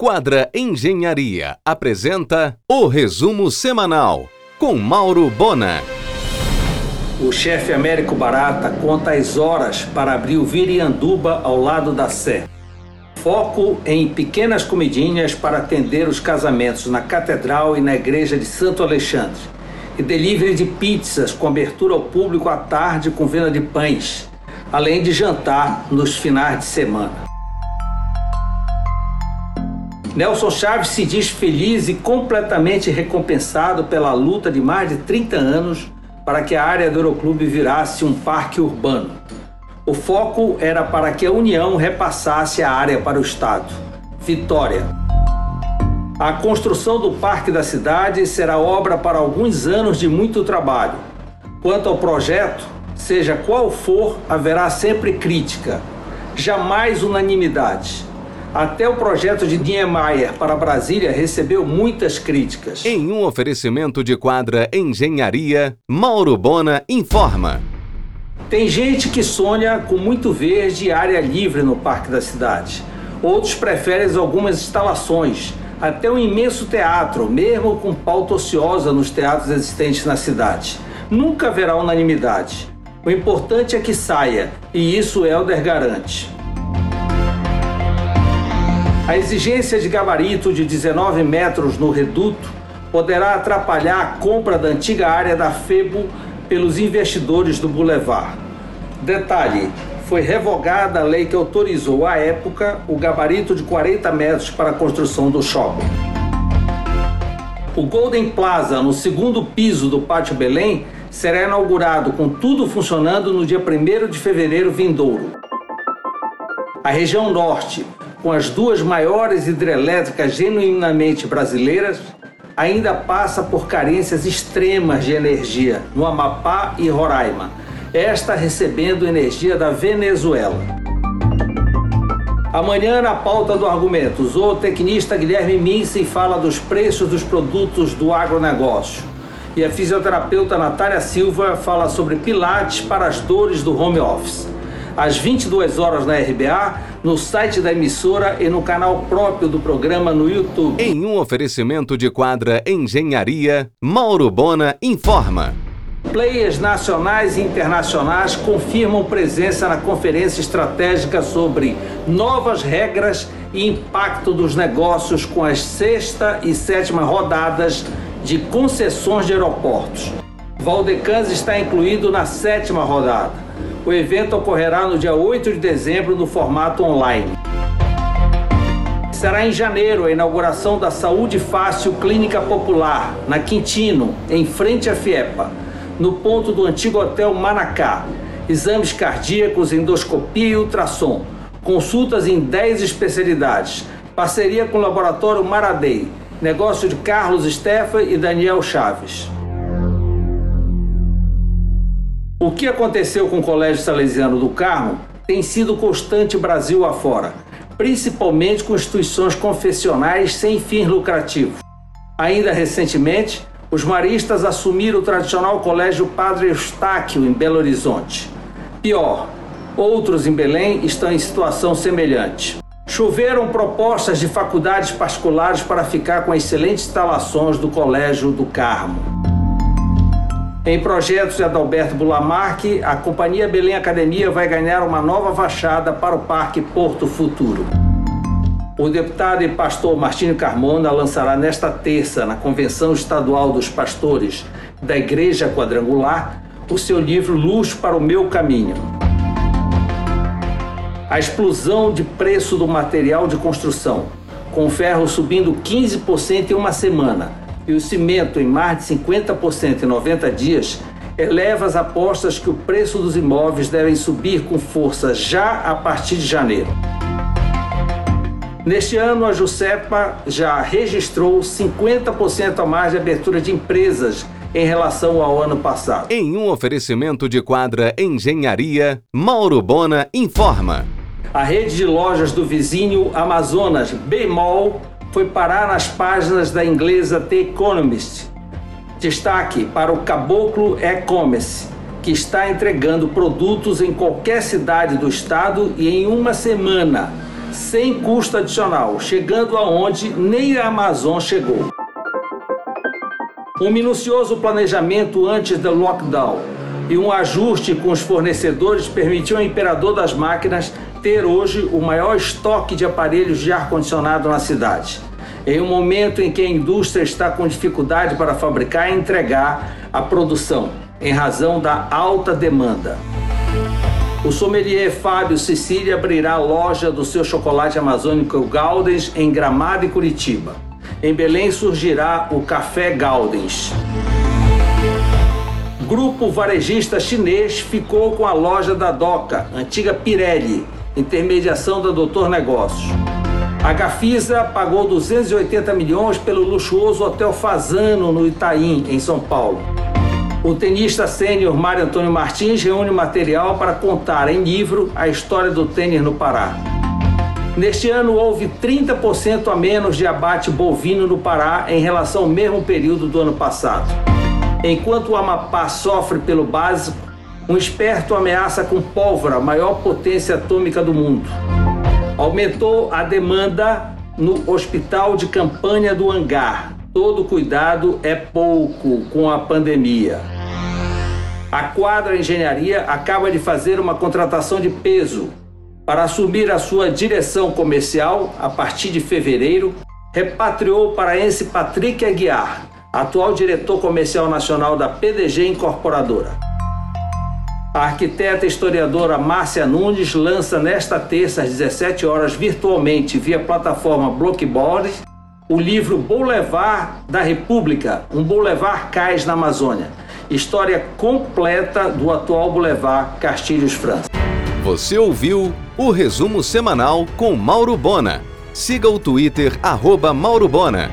Quadra Engenharia apresenta o resumo semanal com Mauro Bona. O chefe Américo Barata conta as horas para abrir o Virianduba ao lado da Sé. Foco em pequenas comidinhas para atender os casamentos na Catedral e na Igreja de Santo Alexandre. E delivery de pizzas com abertura ao público à tarde com venda de pães, além de jantar nos finais de semana. Nelson Chaves se diz feliz e completamente recompensado pela luta de mais de 30 anos para que a área do Euroclube virasse um parque urbano. O foco era para que a União repassasse a área para o Estado. Vitória. A construção do Parque da Cidade será obra para alguns anos de muito trabalho. Quanto ao projeto, seja qual for, haverá sempre crítica, jamais unanimidade. Até o projeto de Niemeyer para Brasília recebeu muitas críticas. Em um oferecimento de quadra Engenharia, Mauro Bona informa. Tem gente que sonha com muito verde e área livre no Parque da Cidade. Outros preferem algumas instalações, até um imenso teatro, mesmo com pauta ociosa nos teatros existentes na cidade. Nunca haverá unanimidade. O importante é que saia, e isso Helder garante. A exigência de gabarito de 19 metros no reduto poderá atrapalhar a compra da antiga área da FEBO pelos investidores do Boulevard. Detalhe: foi revogada a lei que autorizou à época o gabarito de 40 metros para a construção do shopping. O Golden Plaza, no segundo piso do Pátio Belém, será inaugurado com tudo funcionando no dia 1 de fevereiro vindouro. A região norte, com as duas maiores hidrelétricas genuinamente brasileiras, ainda passa por carências extremas de energia no Amapá e Roraima, esta recebendo energia da Venezuela. Amanhã, na pauta do argumento, o zootecnista Guilherme Minsen fala dos preços dos produtos do agronegócio. E a fisioterapeuta Natália Silva fala sobre pilates para as dores do home office às 22 horas na RBA, no site da emissora e no canal próprio do programa no YouTube. Em um oferecimento de quadra Engenharia, Mauro Bona informa. Players nacionais e internacionais confirmam presença na conferência estratégica sobre novas regras e impacto dos negócios com as sexta e sétima rodadas de concessões de aeroportos. Valdecans está incluído na sétima rodada. O evento ocorrerá no dia 8 de dezembro no formato online. Será em janeiro a inauguração da Saúde Fácil Clínica Popular, na Quintino, em frente à FIEPA, no ponto do antigo Hotel Manacá. Exames cardíacos, endoscopia e ultrassom. Consultas em 10 especialidades. Parceria com o Laboratório Maradei. Negócio de Carlos Stefan e Daniel Chaves. O que aconteceu com o Colégio Salesiano do Carmo tem sido constante Brasil afora, principalmente com instituições confessionais sem fins lucrativos. Ainda recentemente, os maristas assumiram o tradicional Colégio Padre Eustáquio em Belo Horizonte. Pior, outros em Belém estão em situação semelhante. Choveram propostas de faculdades particulares para ficar com excelentes instalações do Colégio do Carmo. Em projetos de Adalberto Bulamarque, a Companhia Belém Academia vai ganhar uma nova fachada para o Parque Porto Futuro. O deputado e pastor Martinho Carmona lançará nesta terça, na Convenção Estadual dos Pastores da Igreja Quadrangular, o seu livro Luz para o Meu Caminho. A explosão de preço do material de construção, com ferro subindo 15% em uma semana e o cimento em mais de 50% em 90 dias, eleva as apostas que o preço dos imóveis devem subir com força já a partir de janeiro. Neste ano, a Jusepa já registrou 50% a mais de abertura de empresas em relação ao ano passado. Em um oferecimento de quadra Engenharia, Mauro Bona informa. A rede de lojas do vizinho Amazonas, Bemol, foi parar nas páginas da inglesa The Economist. Destaque para o Caboclo E-Commerce, que está entregando produtos em qualquer cidade do estado e em uma semana. sem custo adicional, chegando aonde nem a Amazon chegou. Um minucioso planejamento antes do lockdown e um ajuste com os fornecedores permitiu ao imperador das máquinas ter hoje o maior estoque de aparelhos de ar-condicionado na cidade. Em um momento em que a indústria está com dificuldade para fabricar e entregar a produção, em razão da alta demanda. O sommelier Fábio Sicília abrirá a loja do seu chocolate amazônico Galdens em Gramado e Curitiba. Em Belém surgirá o Café Galdens. Grupo varejista chinês ficou com a loja da Doca, antiga Pirelli, intermediação da Doutor Negócios. A Gafisa pagou 280 milhões pelo luxuoso Hotel Fazano no Itaim, em São Paulo. O tenista sênior Mário Antônio Martins reúne material para contar em livro a história do tênis no Pará. Neste ano houve 30% a menos de abate bovino no Pará em relação ao mesmo período do ano passado. Enquanto o Amapá sofre pelo básico, um esperto ameaça com pólvora a maior potência atômica do mundo. Aumentou a demanda no hospital de campanha do Hangar. Todo cuidado é pouco com a pandemia. A Quadra Engenharia acaba de fazer uma contratação de peso para assumir a sua direção comercial a partir de fevereiro, repatriou o paraense Patrick Aguiar, atual diretor comercial nacional da PDG Incorporadora. A arquiteta e historiadora Márcia Nunes lança nesta terça às 17 horas virtualmente via plataforma Blockboard o livro Boulevard da República, um Boulevard Cais na Amazônia. História completa do atual Boulevard Castilhos França. Você ouviu o resumo semanal com Mauro Bona. Siga o Twitter, arroba Mauro Bona.